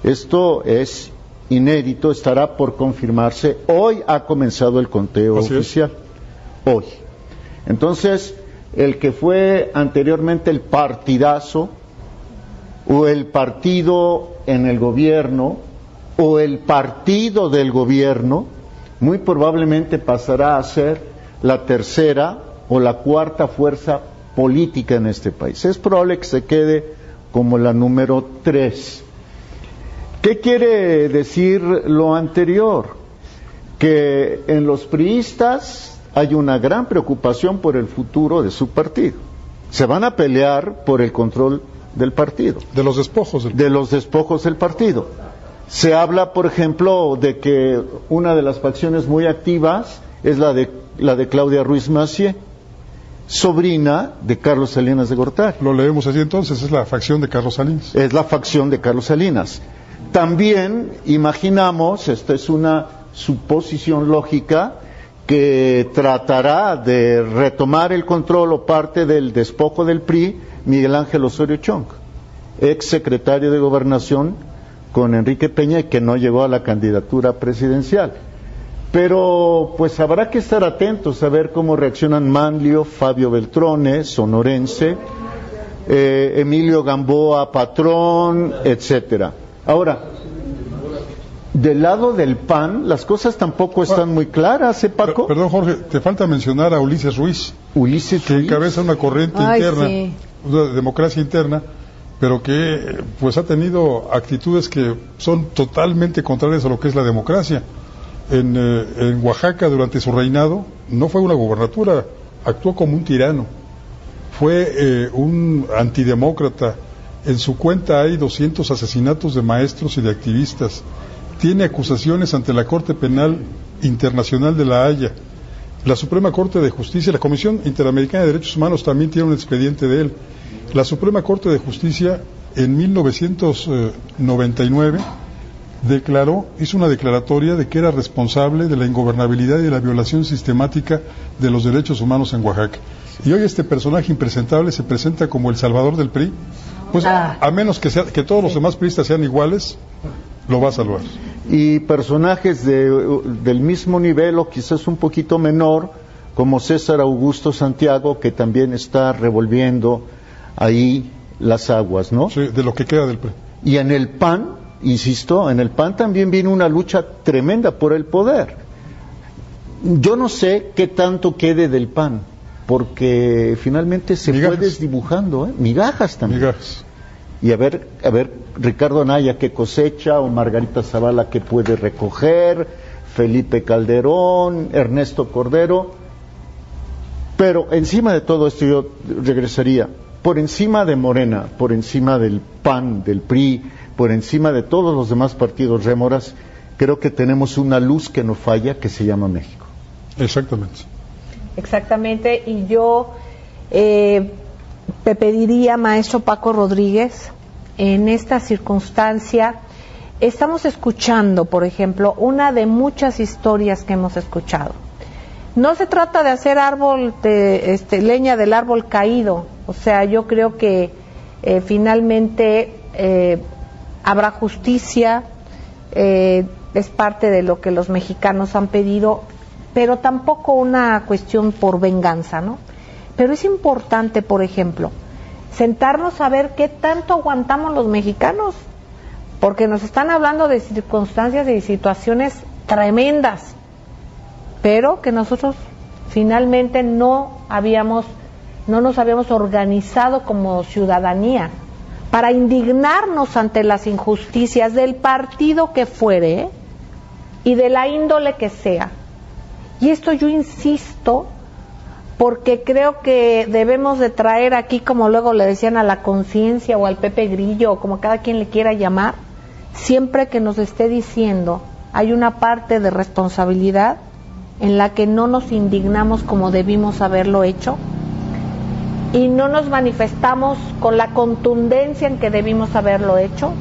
Esto es inédito, estará por confirmarse. Hoy ha comenzado el conteo oficial. Hoy. Entonces, el que fue anteriormente el partidazo o el partido en el gobierno o el partido del gobierno, muy probablemente pasará a ser la tercera o la cuarta fuerza política en este país. Es probable que se quede como la número tres. ¿Qué quiere decir lo anterior? Que en los priistas hay una gran preocupación por el futuro de su partido. Se van a pelear por el control del partido. De los despojos del De los despojos del partido. Se habla, por ejemplo, de que una de las facciones muy activas es la de, la de Claudia Ruiz Macié, sobrina de Carlos Salinas de Gortari. Lo leemos así entonces, es la facción de Carlos Salinas. Es la facción de Carlos Salinas. También imaginamos, esta es una suposición lógica, que tratará de retomar el control o parte del despojo del PRI Miguel Ángel Osorio Chong, ex secretario de Gobernación con Enrique Peña y que no llegó a la candidatura presidencial. Pero pues habrá que estar atentos a ver cómo reaccionan Manlio, Fabio Beltrone, sonorense, eh, Emilio Gamboa, patrón, etcétera. Ahora, del lado del PAN, las cosas tampoco están muy claras, ¿eh, Paco? Per- Perdón, Jorge, te falta mencionar a Ulises Ruiz, Ulises que Ruiz. encabeza una corriente Ay, interna, sí. una democracia interna, pero que pues ha tenido actitudes que son totalmente contrarias a lo que es la democracia. En, eh, en Oaxaca, durante su reinado, no fue una gobernatura, actuó como un tirano. Fue eh, un antidemócrata. En su cuenta hay 200 asesinatos de maestros y de activistas. Tiene acusaciones ante la Corte Penal Internacional de La Haya. La Suprema Corte de Justicia, la Comisión Interamericana de Derechos Humanos también tiene un expediente de él. La Suprema Corte de Justicia en 1999 declaró, hizo una declaratoria de que era responsable de la ingobernabilidad y de la violación sistemática de los derechos humanos en Oaxaca. Y hoy este personaje impresentable se presenta como el salvador del PRI. Pues Ah. a menos que, sea- que todos los demás priistas sean iguales, lo va a salvar. y personajes de, del mismo nivel o quizás un poquito menor, como César Augusto Santiago, que también está revolviendo ahí las aguas, ¿no? Sí, de lo que queda del PRI. Y en el PAN, insisto, en el PAN también viene una lucha tremenda por el poder. Yo no sé qué tanto quede del PAN, porque finalmente se Migajas. fue desdibujando, ¿eh? Migajas también. Migajas. Y a ver, a ver, Ricardo Anaya qué cosecha, o Margarita Zavala qué puede recoger, Felipe Calderón, Ernesto Cordero. Pero encima de todo esto yo regresaría, por encima de Morena, por encima del PAN, del PRI, por encima de todos los demás partidos rémoras, creo que tenemos una luz que no falla que se llama México. Exactamente. Exactamente, y yo eh, te pediría, maestro Paco Rodríguez, en esta circunstancia, estamos escuchando, por ejemplo, una de muchas historias que hemos escuchado. No se trata de hacer árbol de este, leña del árbol caído, o sea, yo creo que eh, finalmente eh, habrá justicia, eh, es parte de lo que los mexicanos han pedido, pero tampoco una cuestión por venganza, ¿no? Pero es importante, por ejemplo, sentarnos a ver qué tanto aguantamos los mexicanos, porque nos están hablando de circunstancias y situaciones tremendas, pero que nosotros finalmente no habíamos, no nos habíamos organizado como ciudadanía para indignarnos ante las injusticias del partido que fuere y de la índole que sea. Y esto yo insisto porque creo que debemos de traer aquí, como luego le decían a la conciencia o al Pepe Grillo, o como cada quien le quiera llamar, siempre que nos esté diciendo hay una parte de responsabilidad en la que no nos indignamos como debimos haberlo hecho y no nos manifestamos con la contundencia en que debimos haberlo hecho,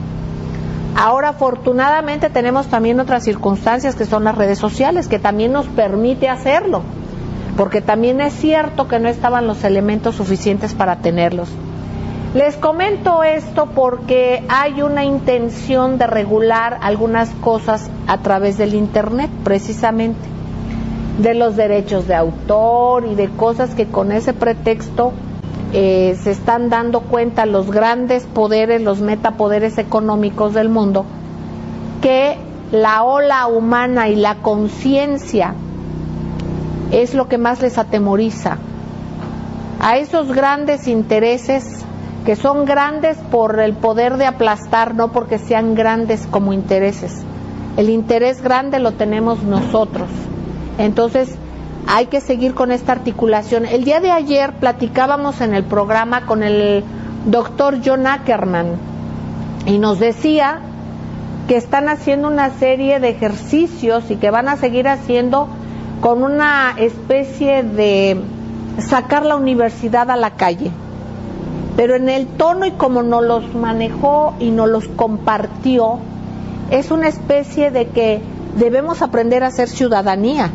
Ahora, afortunadamente, tenemos también otras circunstancias que son las redes sociales, que también nos permite hacerlo, porque también es cierto que no estaban los elementos suficientes para tenerlos. Les comento esto porque hay una intención de regular algunas cosas a través del Internet, precisamente, de los derechos de autor y de cosas que con ese pretexto eh, se están dando cuenta los grandes poderes, los metapoderes económicos del mundo, que la ola humana y la conciencia es lo que más les atemoriza. A esos grandes intereses, que son grandes por el poder de aplastar, no porque sean grandes como intereses. El interés grande lo tenemos nosotros. Entonces, hay que seguir con esta articulación. El día de ayer platicábamos en el programa con el doctor John Ackerman y nos decía que están haciendo una serie de ejercicios y que van a seguir haciendo con una especie de sacar la universidad a la calle. Pero en el tono y como nos los manejó y nos los compartió, es una especie de que debemos aprender a hacer ciudadanía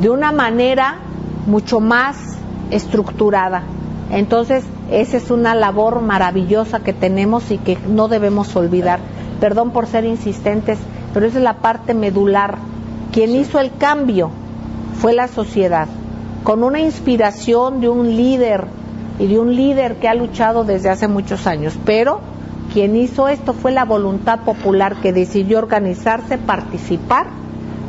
de una manera mucho más estructurada. Entonces, esa es una labor maravillosa que tenemos y que no debemos olvidar. Perdón por ser insistentes, pero esa es la parte medular. Quien hizo el cambio fue la sociedad, con una inspiración de un líder y de un líder que ha luchado desde hace muchos años. Pero quien hizo esto fue la voluntad popular que decidió organizarse, participar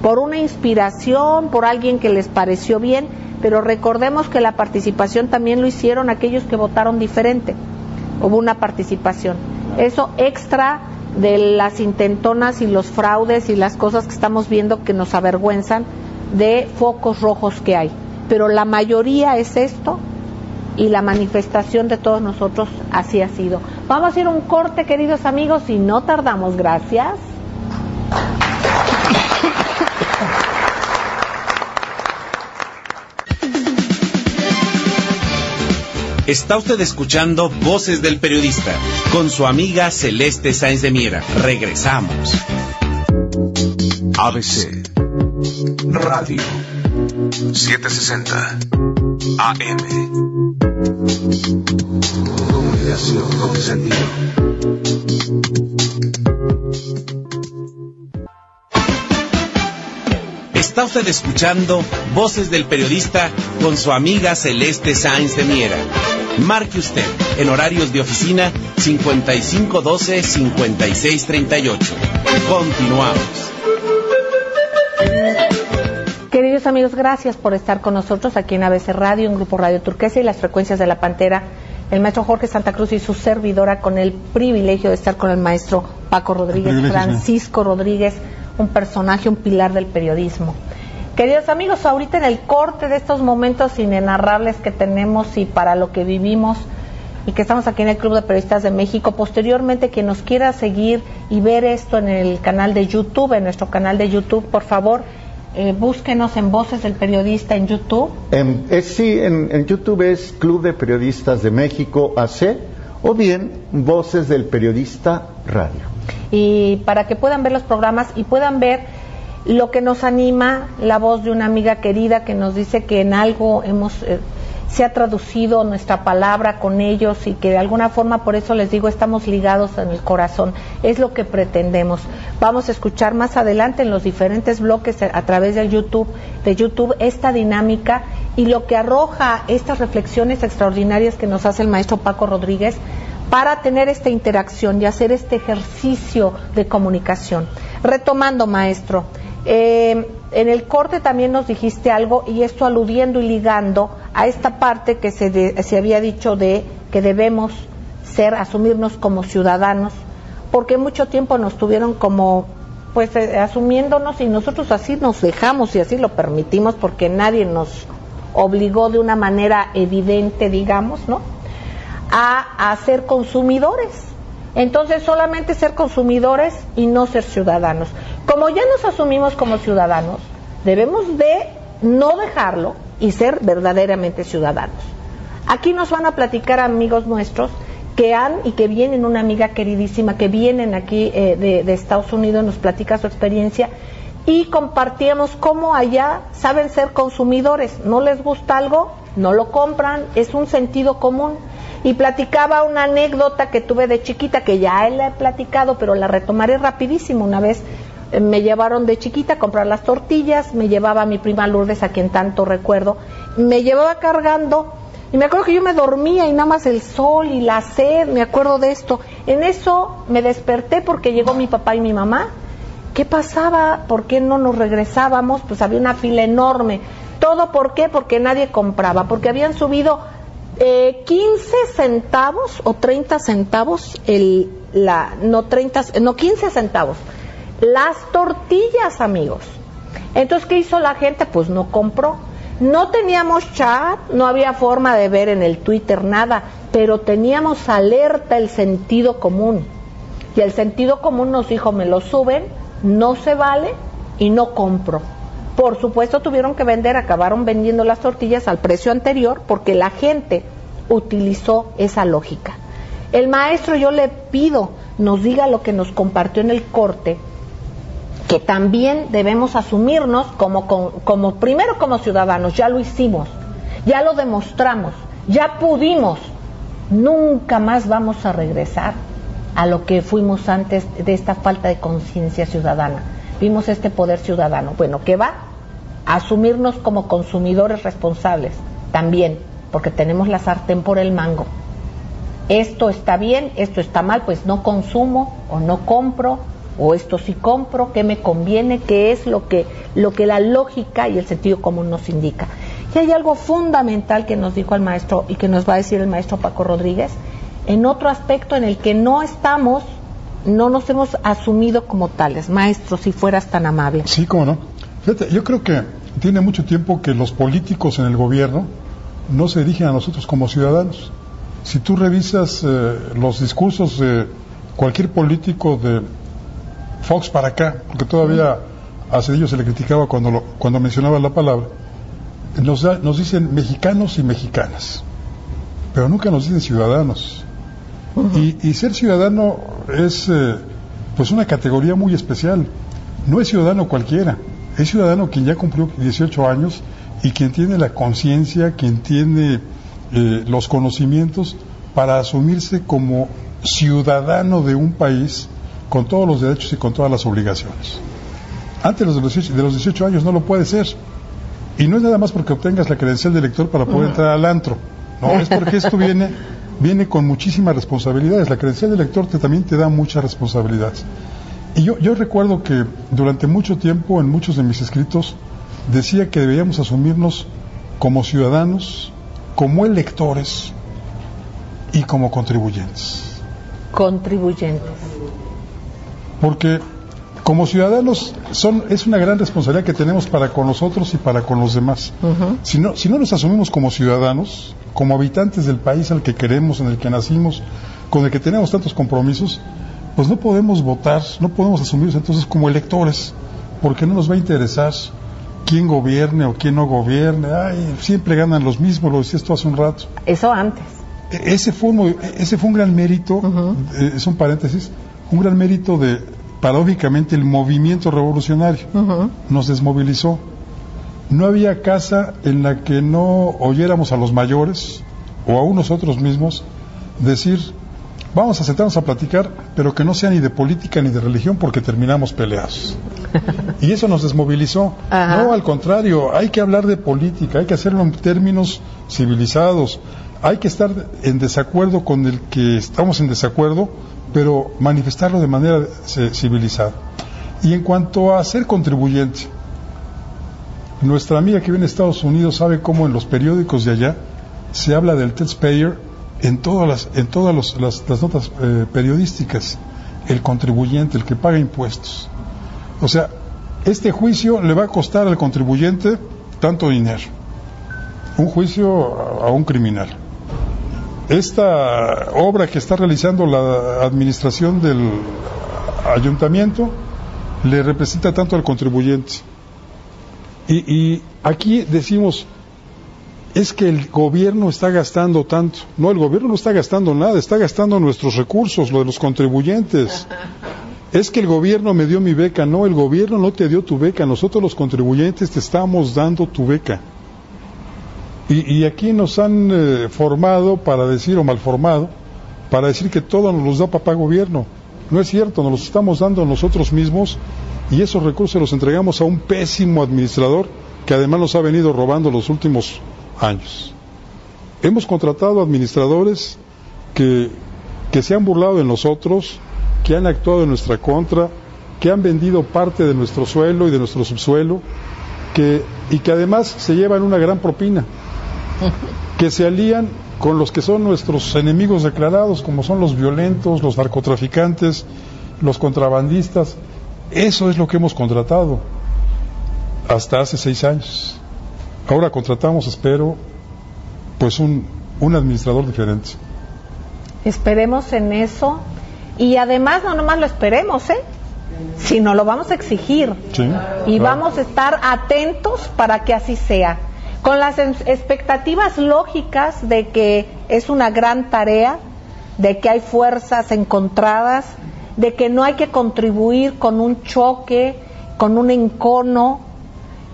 por una inspiración, por alguien que les pareció bien, pero recordemos que la participación también lo hicieron aquellos que votaron diferente. Hubo una participación. Eso extra de las intentonas y los fraudes y las cosas que estamos viendo que nos avergüenzan de focos rojos que hay. Pero la mayoría es esto y la manifestación de todos nosotros así ha sido. Vamos a ir a un corte, queridos amigos, y no tardamos. Gracias. Está usted escuchando Voces del Periodista con su amiga Celeste Sáenz de Miera. Regresamos. ABC Radio 760 AM Comunicación con sentido. Está usted escuchando Voces del Periodista con su amiga Celeste Sáenz de Miera. Marque usted en horarios de oficina 5512-5638. Continuamos. Queridos amigos, gracias por estar con nosotros aquí en ABC Radio, en Grupo Radio Turquesa y las frecuencias de la Pantera. El maestro Jorge Santa Cruz y su servidora con el privilegio de estar con el maestro Paco Rodríguez, Francisco Rodríguez, un personaje, un pilar del periodismo. Queridos amigos, ahorita en el corte de estos momentos inenarrables que tenemos y para lo que vivimos y que estamos aquí en el Club de Periodistas de México, posteriormente quien nos quiera seguir y ver esto en el canal de YouTube, en nuestro canal de YouTube, por favor, eh, búsquenos en Voces del Periodista en YouTube. sí, en, en YouTube es Club de Periodistas de México AC o bien Voces del Periodista Radio. Y para que puedan ver los programas y puedan ver lo que nos anima, la voz de una amiga querida que nos dice que en algo hemos eh, se ha traducido nuestra palabra con ellos y que de alguna forma, por eso les digo, estamos ligados en el corazón. Es lo que pretendemos. Vamos a escuchar más adelante en los diferentes bloques a través de YouTube, de YouTube esta dinámica y lo que arroja estas reflexiones extraordinarias que nos hace el maestro Paco Rodríguez para tener esta interacción y hacer este ejercicio de comunicación. Retomando, maestro, eh, en el corte también nos dijiste algo y esto aludiendo y ligando a esta parte que se, se había dicho de que debemos ser, asumirnos como ciudadanos, porque mucho tiempo nos tuvieron como pues eh, asumiéndonos y nosotros así nos dejamos y así lo permitimos porque nadie nos obligó de una manera evidente, digamos, ¿no? A, a ser consumidores. Entonces solamente ser consumidores y no ser ciudadanos. Como ya nos asumimos como ciudadanos, debemos de no dejarlo y ser verdaderamente ciudadanos. Aquí nos van a platicar amigos nuestros que han y que vienen, una amiga queridísima que vienen aquí eh, de, de Estados Unidos, nos platica su experiencia y compartíamos cómo allá saben ser consumidores. No les gusta algo, no lo compran, es un sentido común. Y platicaba una anécdota que tuve de chiquita, que ya él la he platicado, pero la retomaré rapidísimo. Una vez eh, me llevaron de chiquita a comprar las tortillas, me llevaba a mi prima Lourdes, a quien tanto recuerdo, me llevaba cargando y me acuerdo que yo me dormía y nada más el sol y la sed, me acuerdo de esto. En eso me desperté porque llegó mi papá y mi mamá. ¿Qué pasaba? ¿Por qué no nos regresábamos? Pues había una fila enorme. ¿Todo por qué? Porque nadie compraba, porque habían subido eh, 15 centavos o 30 centavos, el, la, no 30, no 15 centavos, las tortillas, amigos. Entonces, ¿qué hizo la gente? Pues no compró. No teníamos chat, no había forma de ver en el Twitter nada, pero teníamos alerta el sentido común. Y el sentido común nos dijo, me lo suben, no se vale y no compro. Por supuesto tuvieron que vender, acabaron vendiendo las tortillas al precio anterior porque la gente utilizó esa lógica. El maestro yo le pido nos diga lo que nos compartió en el corte, que también debemos asumirnos como, como, primero como ciudadanos, ya lo hicimos, ya lo demostramos, ya pudimos, nunca más vamos a regresar a lo que fuimos antes de esta falta de conciencia ciudadana. Vimos este poder ciudadano. Bueno, ¿qué va? Asumirnos como consumidores responsables también, porque tenemos la sartén por el mango. Esto está bien, esto está mal, pues no consumo o no compro o esto sí compro, qué me conviene, qué es lo que, lo que la lógica y el sentido común nos indica. Y hay algo fundamental que nos dijo el maestro y que nos va a decir el maestro Paco Rodríguez, en otro aspecto en el que no estamos, no nos hemos asumido como tales. Maestro, si fueras tan amable. Sí, cómo no. Fíjate, yo creo que tiene mucho tiempo que los políticos en el gobierno no se dirigen a nosotros como ciudadanos. Si tú revisas eh, los discursos de cualquier político de Fox para acá, porque todavía a Cedillo se le criticaba cuando, lo, cuando mencionaba la palabra, nos, da, nos dicen mexicanos y mexicanas, pero nunca nos dicen ciudadanos. Uh -huh. y, y, ser ciudadano es eh, pues una categoría muy especial. No es ciudadano cualquiera, es ciudadano quien ya cumplió 18 años y quien tiene la conciencia, quien tiene eh, los conocimientos para asumirse como ciudadano de un país con todos los derechos y con todas las obligaciones. Antes de los 18, de los 18 años no lo puede ser. Y no es nada más porque obtengas la credencial de elector para poder entrar al antro. No, es porque esto viene, viene con muchísimas responsabilidades. La credencial de elector te, también te da muchas responsabilidades. Y yo, yo recuerdo que durante mucho tiempo, en muchos de mis escritos, decía que debíamos asumirnos como ciudadanos, como electores y como contribuyentes. Contribuyentes. Porque como ciudadanos son, es una gran responsabilidad que tenemos para con nosotros y para con los demás. Uh -huh. si, no, si no nos asumimos como ciudadanos, como habitantes del país al que queremos, en el que nacimos, con el que tenemos tantos compromisos, pues no podemos votar, no podemos asumirnos entonces como electores, porque no nos va a interesar quién gobierne o quién no gobierne. Ay, siempre ganan los mismos, lo decías tú hace un rato. Eso antes. E ese fue un, ese fue un gran mérito, uh -huh. eh, es un paréntesis, un gran mérito de, paradójicamente, el movimiento revolucionario. Uh -huh. Nos desmovilizó. No había casa en la que no oyéramos a los mayores o a nosotros mismos decir, vamos a sentarnos a platicar, pero que no sea ni de política ni de religión porque terminamos peleados. y eso nos desmovilizó. Ajá. No, al contrario, hay que hablar de política, hay que hacerlo en términos civilizados, hay que estar en desacuerdo con el que estamos en desacuerdo, pero manifestarlo de manera civilizada. Y en cuanto a ser contribuyente, nuestra amiga que viene de Estados Unidos sabe cómo en los periódicos de allá se habla del taxpayer en todas las, en todas las, las, notas eh, periodísticas, el contribuyente, el que paga impuestos. O sea, este juicio le va a costar al contribuyente tanto dinero. Un juicio a, a un criminal. Esta obra que está realizando la administración del ayuntamiento le representa tanto al contribuyente. Y, y aquí decimos, es que el gobierno está gastando tanto. No, el gobierno no está gastando nada, está gastando nuestros recursos, lo de los contribuyentes. Es que el gobierno me dio mi beca. No, el gobierno no te dio tu beca. Nosotros los contribuyentes te estamos dando tu beca. Y, y aquí nos han eh, formado para decir, o mal formado, para decir que todo nos los da papá gobierno. No es cierto, nos los estamos dando nosotros mismos y esos recursos los entregamos a un pésimo administrador que además nos ha venido robando los últimos años. Hemos contratado administradores que, que se han burlado de nosotros, que han actuado en nuestra contra, que han vendido parte de nuestro suelo y de nuestro subsuelo, que, y que además se llevan una gran propina, que se alían con los que son nuestros enemigos declarados, como son los violentos, los narcotraficantes, los contrabandistas. Eso es lo que hemos contratado hasta hace seis años. Ahora contratamos, espero, pues un, un administrador diferente. Esperemos en eso y además no nomás lo esperemos, ¿eh? sino lo vamos a exigir Sí, y claro. vamos a estar atentos para que así sea, con las en- expectativas lógicas de que es una gran tarea, de que hay fuerzas encontradas, de que no hay que contribuir con un choque, con un encono,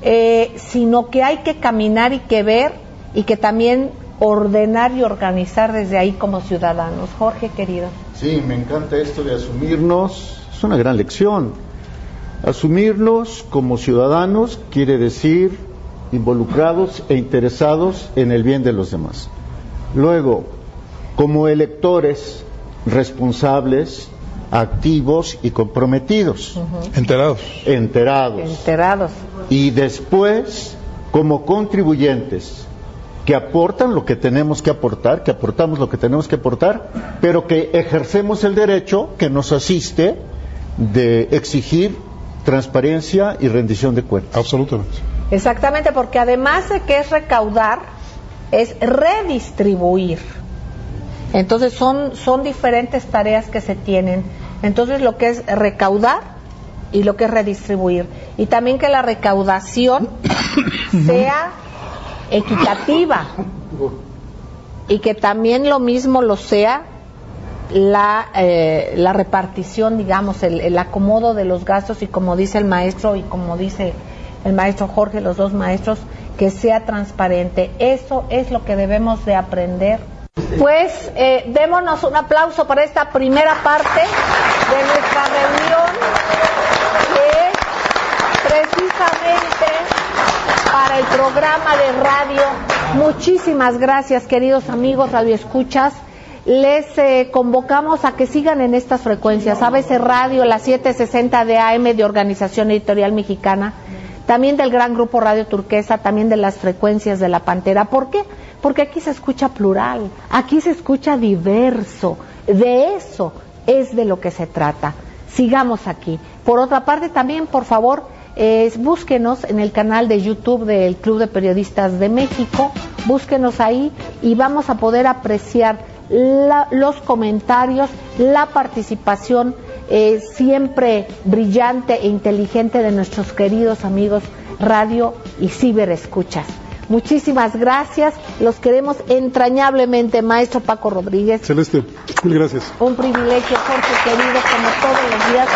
eh, sino que hay que caminar y que ver y que también ordenar y organizar desde ahí como ciudadanos. Jorge, querido. Sí, me encanta esto de asumirnos, es una gran lección. Asumirnos como ciudadanos quiere decir involucrados e interesados en el bien de los demás. Luego, como electores responsables, activos y comprometidos, Enterados. enterados. Enterados. y después como contribuyentes que aportan lo que tenemos que aportar, que aportamos lo que tenemos que aportar, pero que ejercemos el derecho que nos asiste de exigir transparencia y rendición de cuentas. Absolutamente. Exactamente, porque además de que es recaudar, es redistribuir. Entonces son, son diferentes tareas que se tienen. Entonces lo que es recaudar y lo que es redistribuir. Y también que la recaudación sea equitativa y que también lo mismo lo sea la, eh, la repartición, digamos, el, el acomodo de los gastos y como dice el maestro y como dice el maestro Jorge, los dos maestros, que sea transparente. Eso es lo que debemos de aprender. Pues eh, démonos un aplauso para esta primera parte de nuestra reunión, que es precisamente para el programa de radio. Muchísimas gracias, queridos amigos radioescuchas. Les eh, convocamos a que sigan en estas frecuencias. ABC Radio, la 760 de AM de Organización Editorial Mexicana, también del gran grupo Radio Turquesa, también de las frecuencias de la Pantera. ¿Por qué? Porque aquí se escucha plural, aquí se escucha diverso. De eso es de lo que se trata. Sigamos aquí. Por otra parte, también, por favor, eh, búsquenos en el canal de YouTube del Club de Periodistas de México, búsquenos ahí y vamos a poder apreciar los comentarios, la participación eh, siempre brillante e inteligente de nuestros queridos amigos radio y ciberescuchas. Muchísimas gracias, los queremos entrañablemente, maestro Paco Rodríguez. Celeste, mil gracias. Un privilegio, Jorge querido, como todos los días.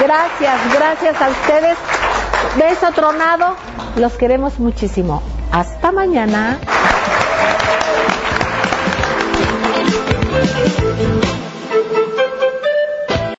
Gracias, gracias a ustedes. Beso tronado. Los queremos muchísimo. Hasta mañana.